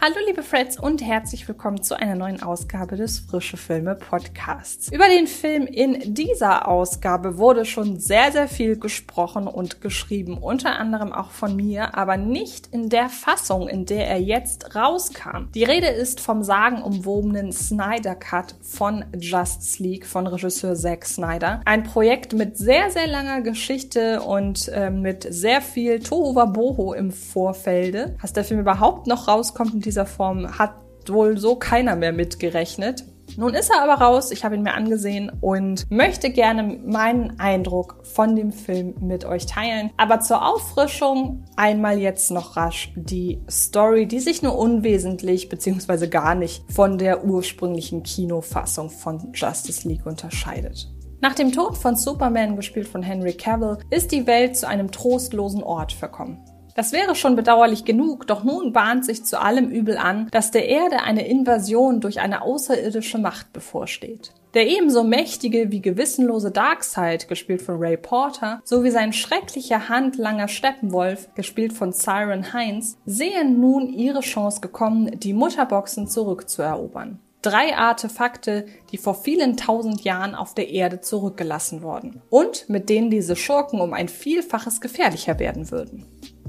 Hallo liebe Freds und herzlich willkommen zu einer neuen Ausgabe des Frische Filme Podcasts. Über den Film in dieser Ausgabe wurde schon sehr, sehr viel gesprochen und geschrieben, unter anderem auch von mir, aber nicht in der Fassung, in der er jetzt rauskam. Die Rede ist vom sagenumwobenen Snyder Cut von Justice League von Regisseur Zack Snyder. Ein Projekt mit sehr, sehr langer Geschichte und äh, mit sehr viel Tohuwaboho im Vorfelde. Dass der Film überhaupt noch rauskommt dieser Form hat wohl so keiner mehr mitgerechnet. Nun ist er aber raus, ich habe ihn mir angesehen und möchte gerne meinen Eindruck von dem Film mit euch teilen. Aber zur Auffrischung einmal jetzt noch rasch die Story, die sich nur unwesentlich bzw. gar nicht von der ursprünglichen Kinofassung von Justice League unterscheidet. Nach dem Tod von Superman, gespielt von Henry Cavill, ist die Welt zu einem trostlosen Ort verkommen. Das wäre schon bedauerlich genug, doch nun bahnt sich zu allem Übel an, dass der Erde eine Invasion durch eine außerirdische Macht bevorsteht. Der ebenso mächtige wie gewissenlose Darkseid, gespielt von Ray Porter, sowie sein schrecklicher handlanger Steppenwolf, gespielt von Siren Heinz, sehen nun ihre Chance gekommen, die Mutterboxen zurückzuerobern. Drei Artefakte, die vor vielen tausend Jahren auf der Erde zurückgelassen wurden und mit denen diese Schurken um ein Vielfaches gefährlicher werden würden.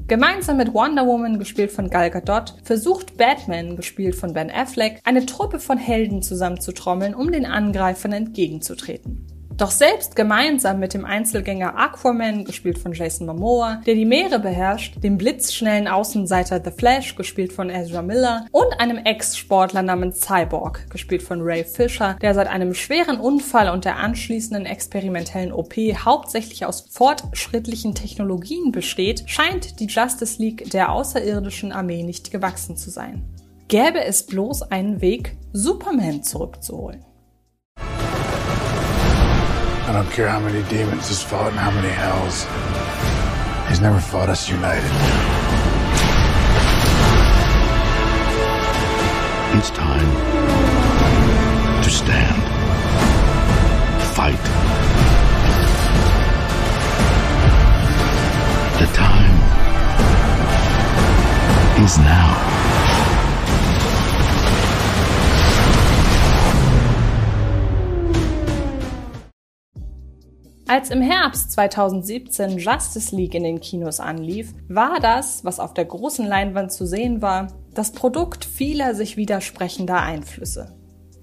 Gemeinsam mit Wonder Woman, gespielt von Gal Gadot, versucht Batman, gespielt von Ben Affleck, eine Truppe von Helden zusammenzutrommeln, um den Angreifern entgegenzutreten. Doch selbst gemeinsam mit dem Einzelgänger Aquaman, gespielt von Jason Momoa, der die Meere beherrscht, dem blitzschnellen Außenseiter The Flash, gespielt von Ezra Miller, und einem Ex-Sportler namens Cyborg, gespielt von Ray Fisher, der seit einem schweren Unfall und der anschließenden experimentellen OP hauptsächlich aus fortschrittlichen Technologien besteht, scheint die Justice League der außerirdischen Armee nicht gewachsen zu sein. Gäbe es bloß einen Weg, Superman zurückzuholen. I don't care how many demons he's fought and how many hells. He's never fought us united. It's time to stand. Fight. The time is now. Als im Herbst 2017 Justice League in den Kinos anlief, war das, was auf der großen Leinwand zu sehen war, das Produkt vieler sich widersprechender Einflüsse.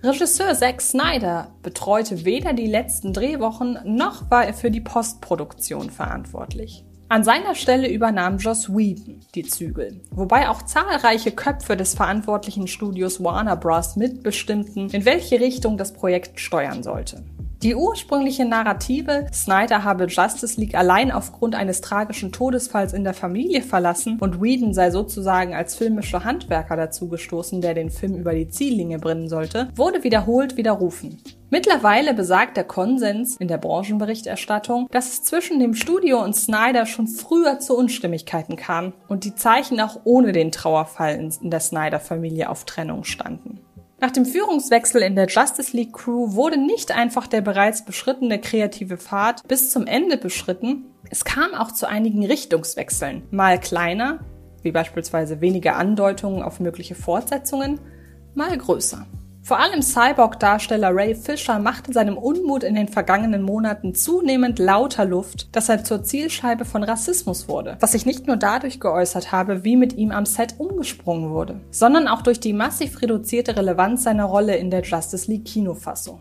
Regisseur Zack Snyder betreute weder die letzten Drehwochen noch war er für die Postproduktion verantwortlich. An seiner Stelle übernahm Joss Whedon die Zügel, wobei auch zahlreiche Köpfe des verantwortlichen Studios Warner Bros. mitbestimmten, in welche Richtung das Projekt steuern sollte. Die ursprüngliche Narrative, Snyder habe Justice League allein aufgrund eines tragischen Todesfalls in der Familie verlassen und Whedon sei sozusagen als filmischer Handwerker dazugestoßen, der den Film über die Ziellinie bringen sollte, wurde wiederholt widerrufen. Mittlerweile besagt der Konsens in der Branchenberichterstattung, dass es zwischen dem Studio und Snyder schon früher zu Unstimmigkeiten kam und die Zeichen auch ohne den Trauerfall in der Snyder-Familie auf Trennung standen. Nach dem Führungswechsel in der Justice League Crew wurde nicht einfach der bereits beschrittene kreative Pfad bis zum Ende beschritten, es kam auch zu einigen Richtungswechseln, mal kleiner, wie beispielsweise weniger Andeutungen auf mögliche Fortsetzungen, mal größer. Vor allem Cyborg-Darsteller Ray Fisher machte seinem Unmut in den vergangenen Monaten zunehmend lauter Luft, dass er zur Zielscheibe von Rassismus wurde, was sich nicht nur dadurch geäußert habe, wie mit ihm am Set umgesprungen wurde, sondern auch durch die massiv reduzierte Relevanz seiner Rolle in der Justice League Kinofassung.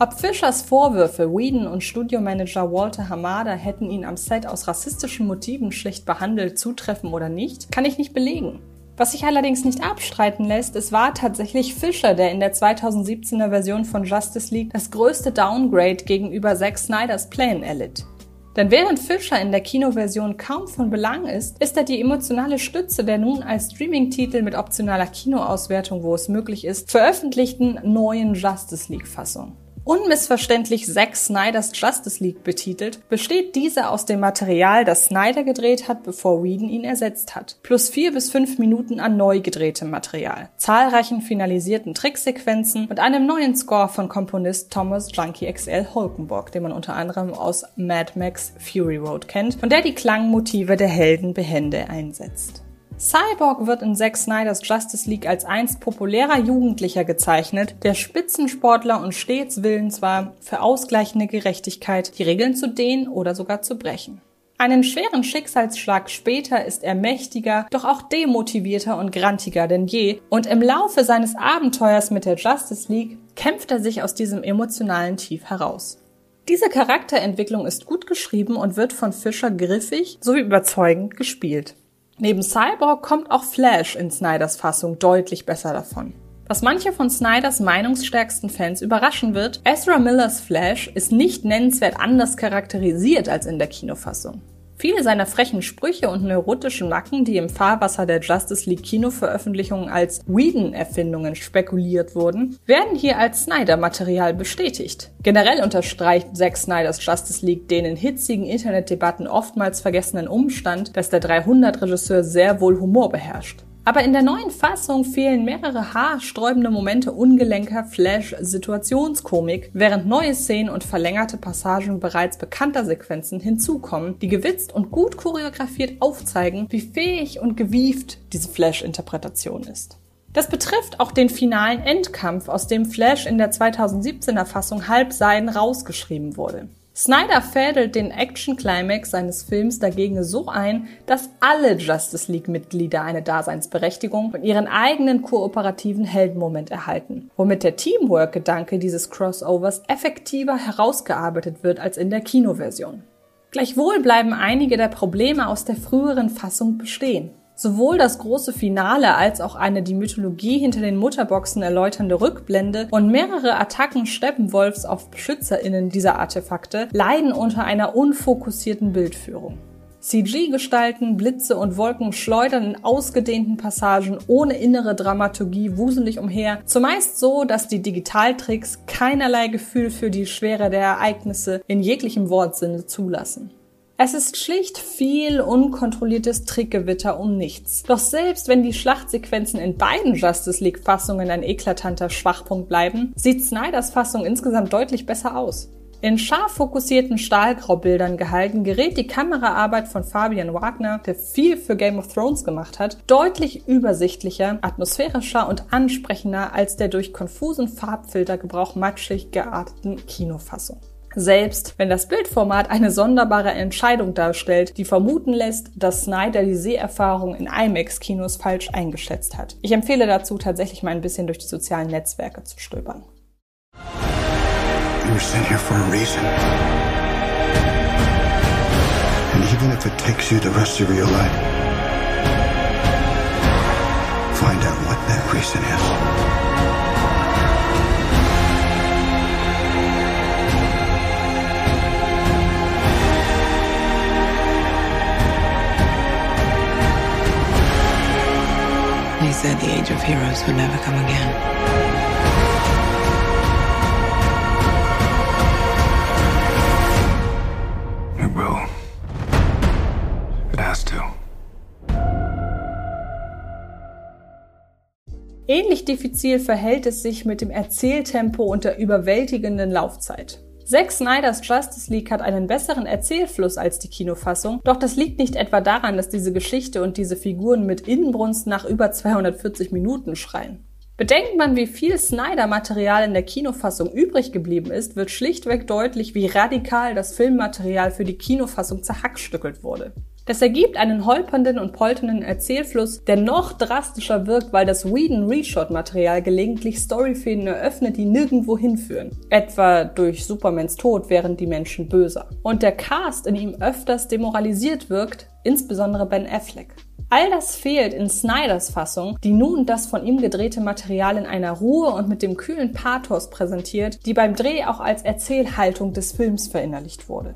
Ob Fischers Vorwürfe, Whedon und Studiomanager Walter Hamada hätten ihn am Set aus rassistischen Motiven schlecht behandelt, zutreffen oder nicht, kann ich nicht belegen. Was sich allerdings nicht abstreiten lässt, es war tatsächlich Fischer, der in der 2017er Version von Justice League das größte Downgrade gegenüber Zack Snyders Plänen erlitt. Denn während Fischer in der Kinoversion kaum von Belang ist, ist er die emotionale Stütze der nun als Streaming-Titel mit optionaler Kinoauswertung, wo es möglich ist, veröffentlichten neuen Justice League-Fassung. Unmissverständlich Zack Snyders Justice League betitelt, besteht diese aus dem Material, das Snyder gedreht hat, bevor Whedon ihn ersetzt hat, plus vier bis fünf Minuten an neu gedrehtem Material, zahlreichen finalisierten Tricksequenzen und einem neuen Score von Komponist Thomas Junkie XL Holkenborg, den man unter anderem aus Mad Max Fury Road kennt und der die Klangmotive der Helden behende einsetzt. Cyborg wird in Zack Snyders Justice League als einst populärer Jugendlicher gezeichnet, der Spitzensportler und stets willens war, für ausgleichende Gerechtigkeit die Regeln zu dehnen oder sogar zu brechen. Einen schweren Schicksalsschlag später ist er mächtiger, doch auch demotivierter und grantiger denn je, und im Laufe seines Abenteuers mit der Justice League kämpft er sich aus diesem emotionalen Tief heraus. Diese Charakterentwicklung ist gut geschrieben und wird von Fischer griffig sowie überzeugend gespielt. Neben Cyborg kommt auch Flash in Snyders Fassung deutlich besser davon. Was manche von Snyders meinungsstärksten Fans überraschen wird, Ezra Millers Flash ist nicht nennenswert anders charakterisiert als in der Kinofassung. Viele seiner frechen Sprüche und neurotischen Macken, die im Fahrwasser der Justice League Kinoveröffentlichungen als Whedon-Erfindungen spekuliert wurden, werden hier als Snyder-Material bestätigt. Generell unterstreicht Zack Snyders Justice League den in hitzigen Internetdebatten oftmals vergessenen Umstand, dass der 300-Regisseur sehr wohl Humor beherrscht. Aber in der neuen Fassung fehlen mehrere haarsträubende Momente ungelenker Flash-Situationskomik, während neue Szenen und verlängerte Passagen bereits bekannter Sequenzen hinzukommen, die gewitzt und gut choreografiert aufzeigen, wie fähig und gewieft diese Flash-Interpretation ist. Das betrifft auch den finalen Endkampf, aus dem Flash in der 2017er Fassung halb Seiden rausgeschrieben wurde. Snyder fädelt den Action-Climax seines Films dagegen so ein, dass alle Justice League-Mitglieder eine Daseinsberechtigung und ihren eigenen kooperativen Heldenmoment erhalten, womit der Teamwork-Gedanke dieses Crossovers effektiver herausgearbeitet wird als in der Kinoversion. Gleichwohl bleiben einige der Probleme aus der früheren Fassung bestehen. Sowohl das große Finale als auch eine die Mythologie hinter den Mutterboxen erläuternde Rückblende und mehrere Attacken Steppenwolfs auf BeschützerInnen dieser Artefakte leiden unter einer unfokussierten Bildführung. CG-Gestalten, Blitze und Wolken schleudern in ausgedehnten Passagen ohne innere Dramaturgie wuselig umher, zumeist so, dass die Digitaltricks keinerlei Gefühl für die Schwere der Ereignisse in jeglichem Wortsinne zulassen. Es ist schlicht viel unkontrolliertes Trickgewitter um nichts. Doch selbst wenn die Schlachtsequenzen in beiden Justice League Fassungen ein eklatanter Schwachpunkt bleiben, sieht Snyders Fassung insgesamt deutlich besser aus. In scharf fokussierten Stahlgraubildern gehalten gerät die Kameraarbeit von Fabian Wagner, der viel für Game of Thrones gemacht hat, deutlich übersichtlicher, atmosphärischer und ansprechender als der durch konfusen Farbfiltergebrauch matschig gearteten Kinofassung. Selbst wenn das Bildformat eine sonderbare Entscheidung darstellt, die vermuten lässt, dass Snyder die Seherfahrung in IMAX-Kinos falsch eingeschätzt hat. Ich empfehle dazu tatsächlich mal ein bisschen durch die sozialen Netzwerke zu stöbern. You're sent here for a reason. And even if it takes you the rest of your life, said the age of heroes would never come again. It will. It has to. Ähnlich diffizil verhält es sich mit dem Erzähltempo und der überwältigenden Laufzeit. Zack Snyders Justice League hat einen besseren Erzählfluss als die Kinofassung, doch das liegt nicht etwa daran, dass diese Geschichte und diese Figuren mit Inbrunst nach über 240 Minuten schreien. Bedenkt man, wie viel Snyder-Material in der Kinofassung übrig geblieben ist, wird schlichtweg deutlich, wie radikal das Filmmaterial für die Kinofassung zerhackstückelt wurde. Das ergibt einen holpernden und polternden Erzählfluss, der noch drastischer wirkt, weil das Whedon Reshot-Material gelegentlich Storyfäden eröffnet, die nirgendwo hinführen. Etwa durch Supermans Tod wären die Menschen böser. Und der Cast in ihm öfters demoralisiert wirkt, insbesondere Ben Affleck. All das fehlt in Snyders Fassung, die nun das von ihm gedrehte Material in einer Ruhe und mit dem kühlen Pathos präsentiert, die beim Dreh auch als Erzählhaltung des Films verinnerlicht wurde.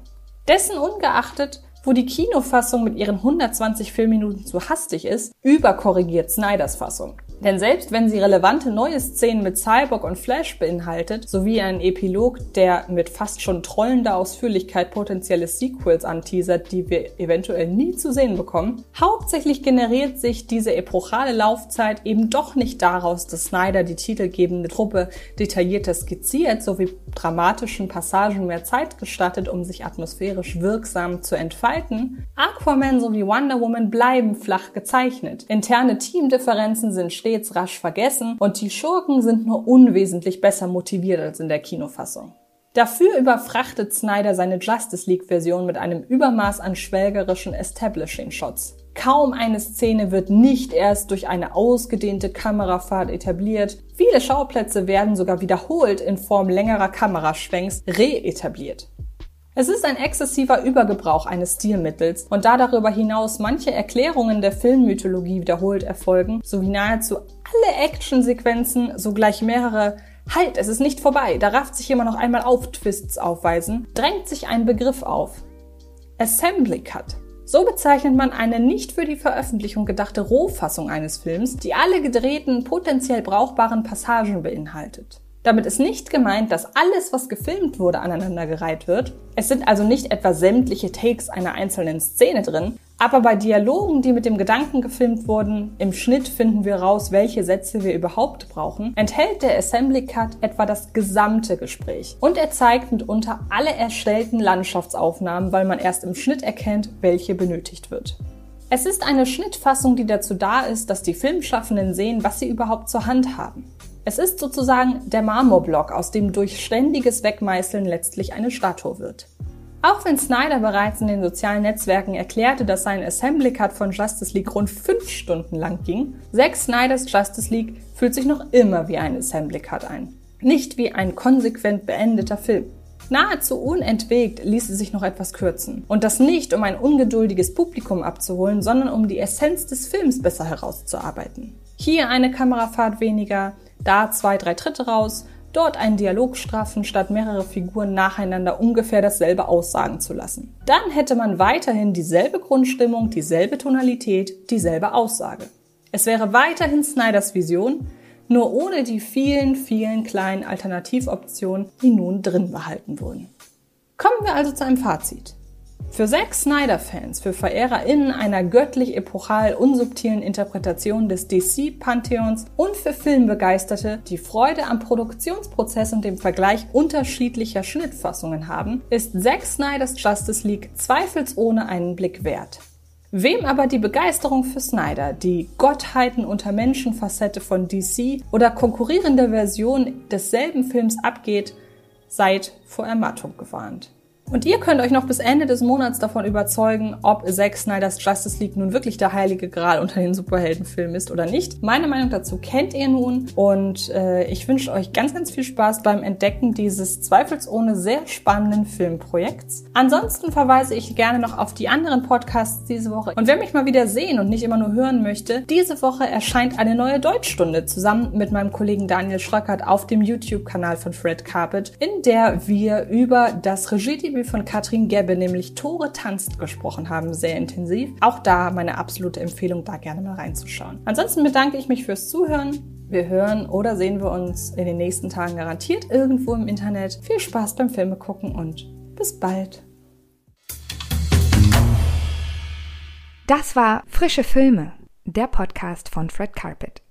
Dessen ungeachtet wo die Kinofassung mit ihren 120 Filmminuten zu hastig ist, überkorrigiert Snyders Fassung. Denn selbst wenn sie relevante neue Szenen mit Cyborg und Flash beinhaltet, sowie einen Epilog, der mit fast schon trollender Ausführlichkeit potenzielle Sequels anteasert, die wir eventuell nie zu sehen bekommen, hauptsächlich generiert sich diese epochale Laufzeit eben doch nicht daraus, dass Snyder die titelgebende Truppe detaillierter skizziert, sowie dramatischen Passagen mehr Zeit gestattet, um sich atmosphärisch wirksam zu entfalten. Aquaman sowie Wonder Woman bleiben flach gezeichnet. Interne Teamdifferenzen sind stets rasch vergessen und die Schurken sind nur unwesentlich besser motiviert als in der Kinofassung. Dafür überfrachtet Snyder seine Justice League-Version mit einem Übermaß an schwelgerischen Establishing-Shots. Kaum eine Szene wird nicht erst durch eine ausgedehnte Kamerafahrt etabliert. Viele Schauplätze werden sogar wiederholt in Form längerer Kameraschwenks reetabliert. Es ist ein exzessiver Übergebrauch eines Stilmittels und da darüber hinaus manche Erklärungen der Filmmythologie wiederholt erfolgen, sowie nahezu alle Actionsequenzen sogleich mehrere Halt, es ist nicht vorbei, da rafft sich immer noch einmal auf Twists aufweisen, drängt sich ein Begriff auf. Assembly Cut. So bezeichnet man eine nicht für die Veröffentlichung gedachte Rohfassung eines Films, die alle gedrehten, potenziell brauchbaren Passagen beinhaltet. Damit ist nicht gemeint, dass alles, was gefilmt wurde, aneinandergereiht wird. Es sind also nicht etwa sämtliche Takes einer einzelnen Szene drin, aber bei Dialogen, die mit dem Gedanken gefilmt wurden, im Schnitt finden wir raus, welche Sätze wir überhaupt brauchen, enthält der Assembly Cut etwa das gesamte Gespräch. Und er zeigt mitunter alle erstellten Landschaftsaufnahmen, weil man erst im Schnitt erkennt, welche benötigt wird. Es ist eine Schnittfassung, die dazu da ist, dass die Filmschaffenden sehen, was sie überhaupt zur Hand haben. Es ist sozusagen der Marmorblock, aus dem durch ständiges Wegmeißeln letztlich eine Statue wird. Auch wenn Snyder bereits in den sozialen Netzwerken erklärte, dass sein Assembly Cut von Justice League rund fünf Stunden lang ging, Zack Snyders Justice League fühlt sich noch immer wie ein Assembly Cut ein. Nicht wie ein konsequent beendeter Film. Nahezu unentwegt ließe sich noch etwas kürzen. Und das nicht, um ein ungeduldiges Publikum abzuholen, sondern um die Essenz des Films besser herauszuarbeiten. Hier eine Kamerafahrt weniger, da zwei, drei Tritte raus, dort einen Dialog straffen, statt mehrere Figuren nacheinander ungefähr dasselbe aussagen zu lassen. Dann hätte man weiterhin dieselbe Grundstimmung, dieselbe Tonalität, dieselbe Aussage. Es wäre weiterhin Snyders Vision, nur ohne die vielen, vielen kleinen Alternativoptionen, die nun drin behalten wurden. Kommen wir also zu einem Fazit. Für Zack Snyder-Fans, für VerehrerInnen einer göttlich epochal unsubtilen Interpretation des DC-Pantheons und für Filmbegeisterte, die Freude am Produktionsprozess und dem Vergleich unterschiedlicher Schnittfassungen haben, ist Zack Snyders Justice League zweifelsohne einen Blick wert. Wem aber die Begeisterung für Snyder, die Gottheiten unter Menschenfacette von DC oder konkurrierende Version desselben Films abgeht, seid vor Ermattung gewarnt. Und ihr könnt euch noch bis Ende des Monats davon überzeugen, ob Zack Snyders Justice League nun wirklich der heilige Gral unter den Superheldenfilmen ist oder nicht. Meine Meinung dazu kennt ihr nun und äh, ich wünsche euch ganz, ganz viel Spaß beim Entdecken dieses zweifelsohne sehr spannenden Filmprojekts. Ansonsten verweise ich gerne noch auf die anderen Podcasts diese Woche. Und wer mich mal wieder sehen und nicht immer nur hören möchte, diese Woche erscheint eine neue Deutschstunde zusammen mit meinem Kollegen Daniel Schröckert auf dem YouTube-Kanal von Fred Carpet, in der wir über das Regiedebüt Interview von Katrin Gebbe, nämlich Tore tanzt, gesprochen haben, sehr intensiv. Auch da meine absolute Empfehlung, da gerne mal reinzuschauen. Ansonsten bedanke ich mich fürs Zuhören. Wir hören oder sehen wir uns in den nächsten Tagen garantiert irgendwo im Internet. Viel Spaß beim Filme gucken und bis bald. Das war Frische Filme, der Podcast von Fred Carpet.